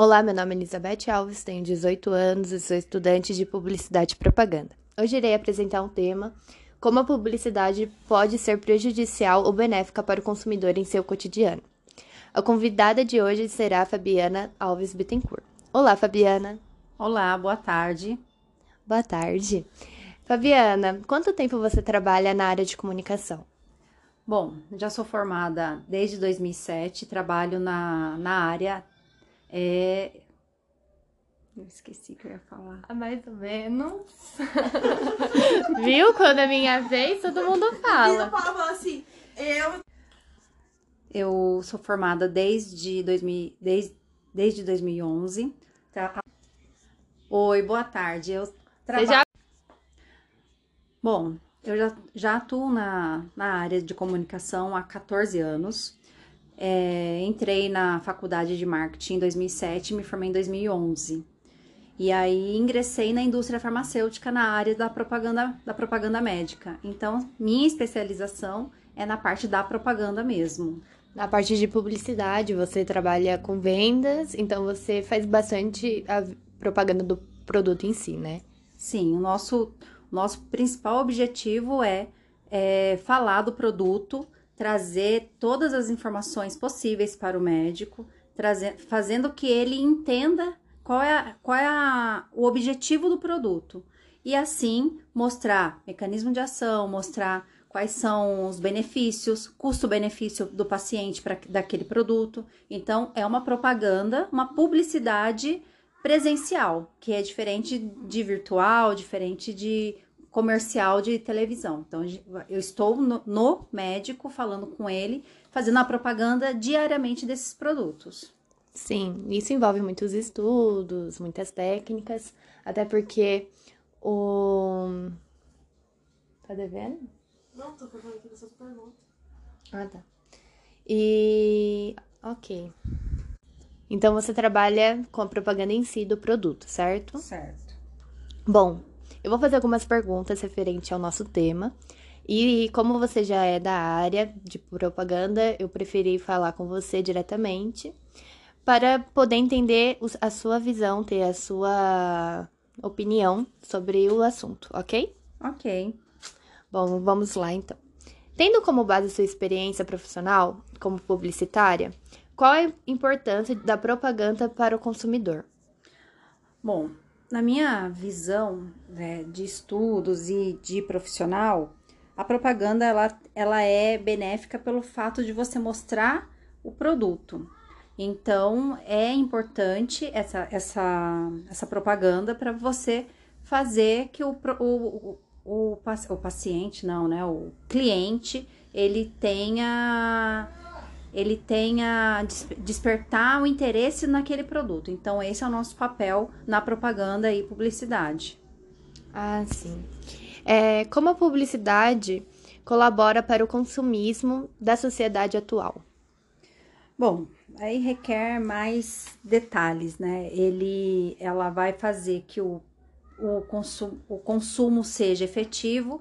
Olá, meu nome é Elizabeth Alves, tenho 18 anos e sou estudante de Publicidade e Propaganda. Hoje irei apresentar um tema: como a publicidade pode ser prejudicial ou benéfica para o consumidor em seu cotidiano. A convidada de hoje será a Fabiana Alves Bittencourt. Olá, Fabiana. Olá, boa tarde. Boa tarde. Fabiana, quanto tempo você trabalha na área de comunicação? Bom, já sou formada desde 2007, trabalho na, na área é... Eu esqueci que eu ia falar. Mais ou menos. Viu? Quando é minha vez, todo mundo fala. fala assim, eu... Eu sou formada desde, 2000, desde, desde 2011. Tá? Oi, boa tarde. Eu trabalho... Já... Bom, eu já, já atuo na, na área de comunicação há 14 anos. É, entrei na faculdade de marketing em 2007 e me formei em 2011. E aí ingressei na indústria farmacêutica na área da propaganda, da propaganda médica. Então, minha especialização é na parte da propaganda mesmo. Na parte de publicidade, você trabalha com vendas, então você faz bastante a propaganda do produto em si, né? Sim, o nosso, nosso principal objetivo é, é falar do produto, trazer todas as informações possíveis para o médico, trazer, fazendo que ele entenda qual é, qual é a, o objetivo do produto. E assim mostrar mecanismo de ação, mostrar quais são os benefícios, custo-benefício do paciente para daquele produto. Então, é uma propaganda, uma publicidade presencial, que é diferente de virtual, diferente de comercial de televisão. Então, eu estou no, no, médico falando com ele, fazendo a propaganda diariamente desses produtos. Sim, isso envolve muitos estudos, muitas técnicas, até porque o. Tá devendo? Não, tô falando aqui dessas perguntas. Ah, tá. E. Ok. Então você trabalha com a propaganda em si do produto, certo? Certo. Bom, eu vou fazer algumas perguntas referente ao nosso tema. E como você já é da área de propaganda, eu preferi falar com você diretamente para poder entender a sua visão, ter a sua opinião sobre o assunto, ok? Ok. Bom, vamos lá então. Tendo como base sua experiência profissional como publicitária, qual é a importância da propaganda para o consumidor? Bom, na minha visão né, de estudos e de profissional, a propaganda ela, ela é benéfica pelo fato de você mostrar o produto. Então, é importante essa, essa, essa propaganda para você fazer que o, o, o, o, paciente, não, né? O cliente, ele tenha ele tenha despertar o interesse naquele produto. Então, esse é o nosso papel na propaganda e publicidade. Ah, sim. É, como a publicidade colabora para o consumismo da sociedade atual? Bom, aí requer mais detalhes, né? Ele, ela vai fazer que o, o, consumo, o consumo seja efetivo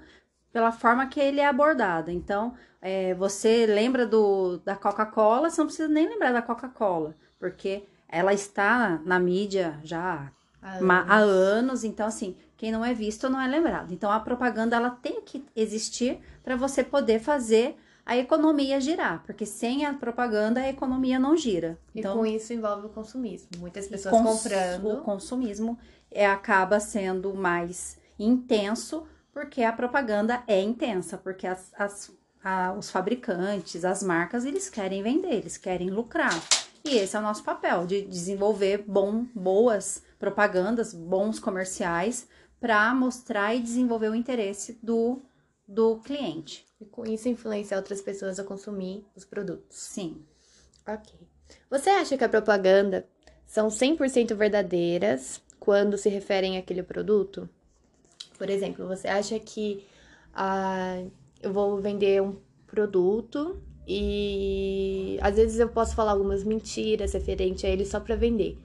pela forma que ele é abordado. Então, é, você lembra do, da Coca-Cola, você não precisa nem lembrar da Coca-Cola, porque ela está na mídia já há anos. há anos, então assim, quem não é visto não é lembrado. Então a propaganda ela tem que existir para você poder fazer a economia girar, porque sem a propaganda a economia não gira. Então, e com isso envolve o consumismo. Muitas pessoas cons comprando. O consumismo é, acaba sendo mais intenso porque a propaganda é intensa, porque as, as a, os fabricantes, as marcas, eles querem vender, eles querem lucrar. E esse é o nosso papel, de desenvolver bom, boas propagandas, bons comerciais, para mostrar e desenvolver o interesse do, do cliente. E com isso influenciar outras pessoas a consumir os produtos. Sim. Ok. Você acha que a propaganda são 100% verdadeiras quando se referem àquele produto? Por exemplo, você acha que a eu vou vender um produto e às vezes eu posso falar algumas mentiras referente a ele só para vender.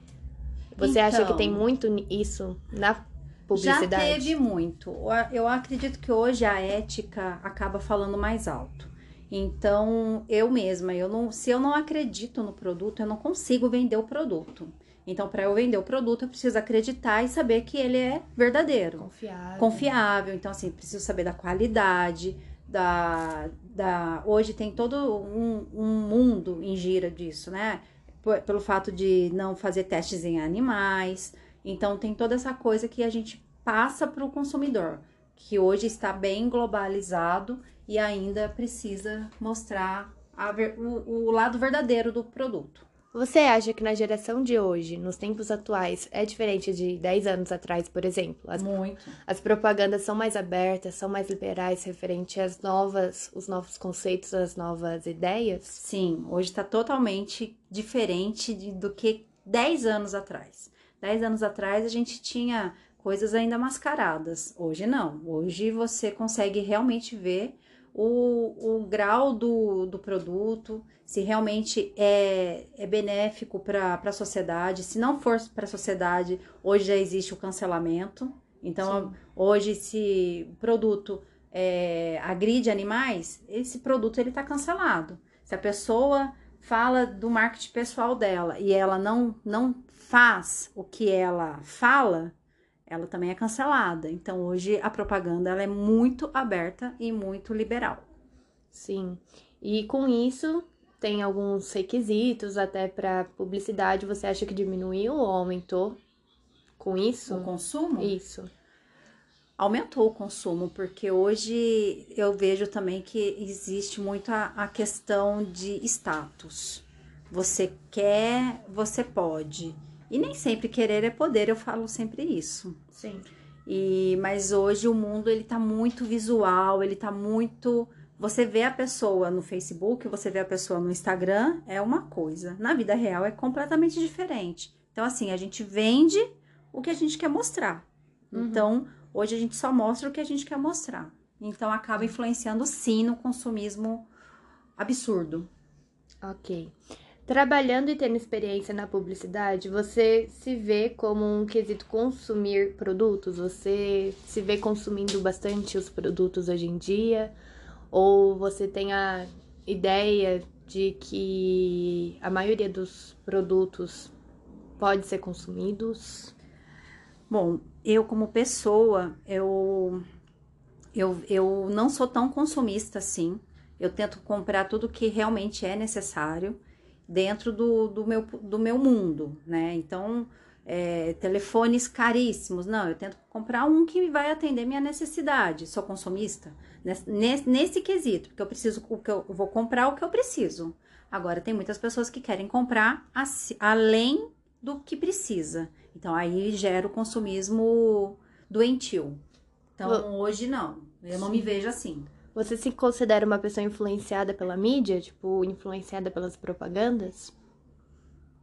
Você então, acha que tem então. muito isso na publicidade? Já teve muito. Eu acredito que hoje a ética acaba falando mais alto. Então, eu mesma, eu não, se eu não acredito no produto, eu não consigo vender o produto. Então, para eu vender o produto, eu preciso acreditar e saber que ele é verdadeiro, Confiável. confiável. Então, assim, preciso saber da qualidade, da, da... Hoje tem todo um, um mundo em gira disso, né? P- Pelo fato de não fazer testes em animais. Então, tem toda essa coisa que a gente passa para o consumidor, que hoje está bem globalizado e ainda precisa mostrar a o, o lado verdadeiro do produto. Você acha que na geração de hoje, nos tempos atuais, é diferente de 10 anos atrás, por exemplo? As, Muito. as propagandas são mais abertas, são mais liberais referente às novas, os novos conceitos, as novas ideias? Sim, hoje está totalmente diferente de- do que 10 anos atrás. 10 anos atrás a gente tinha coisas ainda mascaradas. Hoje não. Hoje você consegue realmente ver o, o grau do, do produto, se realmente é, é benéfico para a sociedade. Se não for para a sociedade, hoje já existe o cancelamento. Então, Sim. hoje, se o produto é, agride animais, esse produto ele está cancelado. Se a pessoa fala do marketing pessoal dela e ela não, não faz o que ela fala, ela também é cancelada. Então, hoje a propaganda ela é muito aberta e muito liberal. Sim. E com isso, tem alguns requisitos até para publicidade. Você acha que diminuiu ou aumentou com isso? O consumo Isso. aumentou o consumo, porque hoje eu vejo também que existe muito a, a questão de status. Você quer, você pode. E nem sempre querer é poder, eu falo sempre isso. Sim. E mas hoje o mundo ele tá muito visual, ele tá muito você vê a pessoa no Facebook, você vê a pessoa no Instagram, é uma coisa. Na vida real é completamente diferente. Então assim, a gente vende o que a gente quer mostrar. Uhum. Então, hoje a gente só mostra o que a gente quer mostrar. Então acaba influenciando sim no consumismo absurdo. Ok. Trabalhando e tendo experiência na publicidade, você se vê como um quesito consumir produtos? Você se vê consumindo bastante os produtos hoje em dia? Ou você tem a ideia de que a maioria dos produtos pode ser consumidos? Bom, eu como pessoa, eu, eu, eu não sou tão consumista assim. Eu tento comprar tudo que realmente é necessário dentro do, do, meu, do meu mundo, né? Então, é, telefones caríssimos, não, eu tento comprar um que vai atender minha necessidade. Sou consumista nesse, nesse, quesito, porque eu preciso, o que eu, vou comprar o que eu preciso. Agora, tem muitas pessoas que querem comprar além do que precisa. Então, aí gera o consumismo doentio. Então, hoje não. Eu não me vejo assim. Você se considera uma pessoa influenciada pela mídia? Tipo, influenciada pelas propagandas?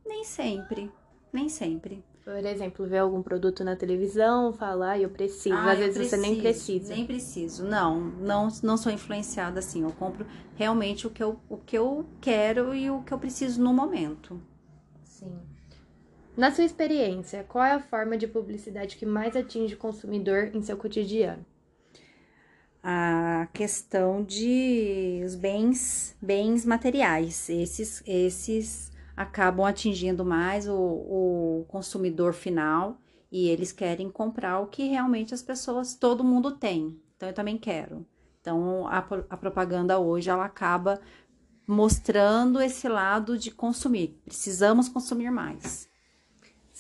Nem sempre. Nem sempre. Por exemplo, ver algum produto na televisão, falar, ah, eu preciso. Ah, Às eu vezes você nem preciso, precisa. Nem preciso. Não, não, não sou influenciada assim. Eu compro realmente o que eu, o que eu quero e o que eu preciso no momento. Sim. Na sua experiência, qual é a forma de publicidade que mais atinge o consumidor em seu cotidiano? A questão de os bens, bens materiais. Esses, esses acabam atingindo mais o, o consumidor final e eles querem comprar o que realmente as pessoas, todo mundo tem. Então eu também quero. Então a, a propaganda hoje ela acaba mostrando esse lado de consumir. Precisamos consumir mais.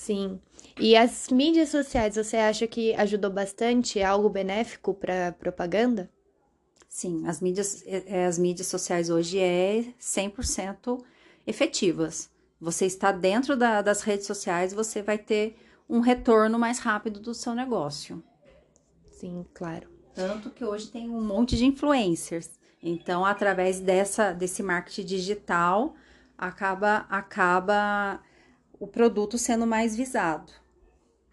Sim. E as mídias sociais, você acha que ajudou bastante? É algo benéfico para propaganda? Sim, as mídias, eh, eh, as mídias sociais hoje é 100% efetivas. Você está dentro da- das redes sociais, você vai ter um retorno mais rápido do seu negócio. Sim, claro. Tanto que hoje tem um monte de influencers. Então, através dessa, desse marketing digital, acaba, acaba o produto sendo mais visado,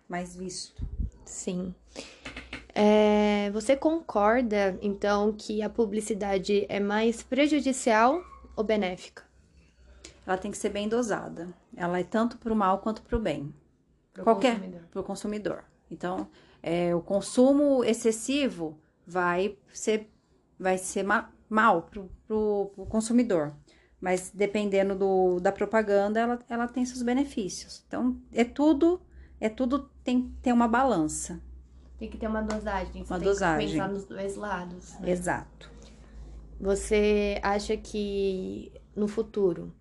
mais visto. Sim. É, você concorda, então, que a publicidade é mais prejudicial ou benéfica? Ela tem que ser bem dosada. Ela é tanto para o mal quanto para o bem. Pro Qualquer para o consumidor. Então, é, o consumo excessivo vai ser, vai ser ma- mal para o consumidor. Mas dependendo do, da propaganda, ela, ela tem seus benefícios. Então, é tudo, é tudo tem, tem uma balança. Tem que ter uma dosagem. Você Uma tem dosagem. que pensar nos dois lados. né? Exato. Você acha que no futuro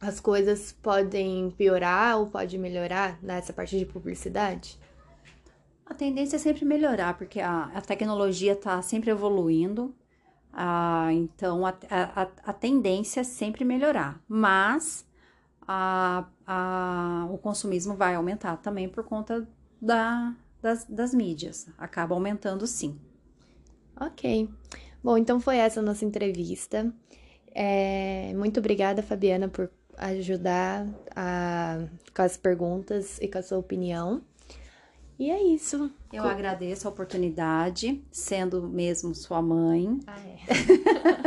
as coisas podem piorar ou pode melhorar nessa parte de publicidade? A tendência é sempre melhorar, porque a, a tecnologia está sempre evoluindo. Ah, então, a, a, a tendência é sempre melhorar. Mas a, a, o consumismo vai aumentar também por conta da, das, das mídias. Acaba aumentando sim. Ok. Bom, então foi essa a nossa entrevista. É, muito obrigada, Fabiana, por ajudar a- com as perguntas e com a sua opinião. E é isso. Eu agradeço a oportunidade, sendo mesmo sua mãe. Ah, é.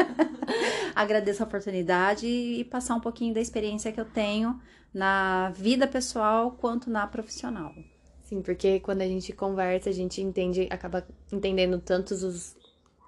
Agradeço a oportunidade e passar um pouquinho da experiência que eu tenho na vida pessoal quanto na profissional. Sim, porque quando a gente conversa, a gente entende, acaba entendendo tantos os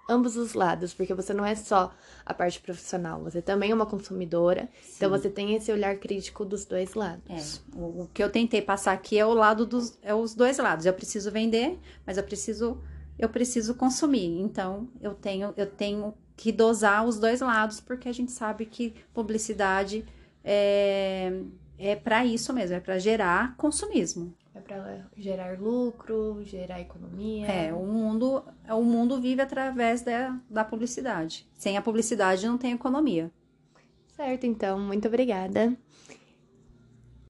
ambos os lados, porque você não é só a parte profissional, você também é uma consumidora, então você tem esse olhar crítico dos dois É, lados. o, o que eu tentei passar aqui é o lado dos é os dois lados. Eu preciso vender, mas eu preciso eu preciso consumir. Então eu tenho eu tenho que dosar os dois lados porque a gente sabe que publicidade é é para isso mesmo, é para gerar consumismo. Pra gerar lucro, gerar economia. É, o mundo o mundo vive através da, da publicidade. Sem a publicidade não tem economia. Certo, então, muito obrigada.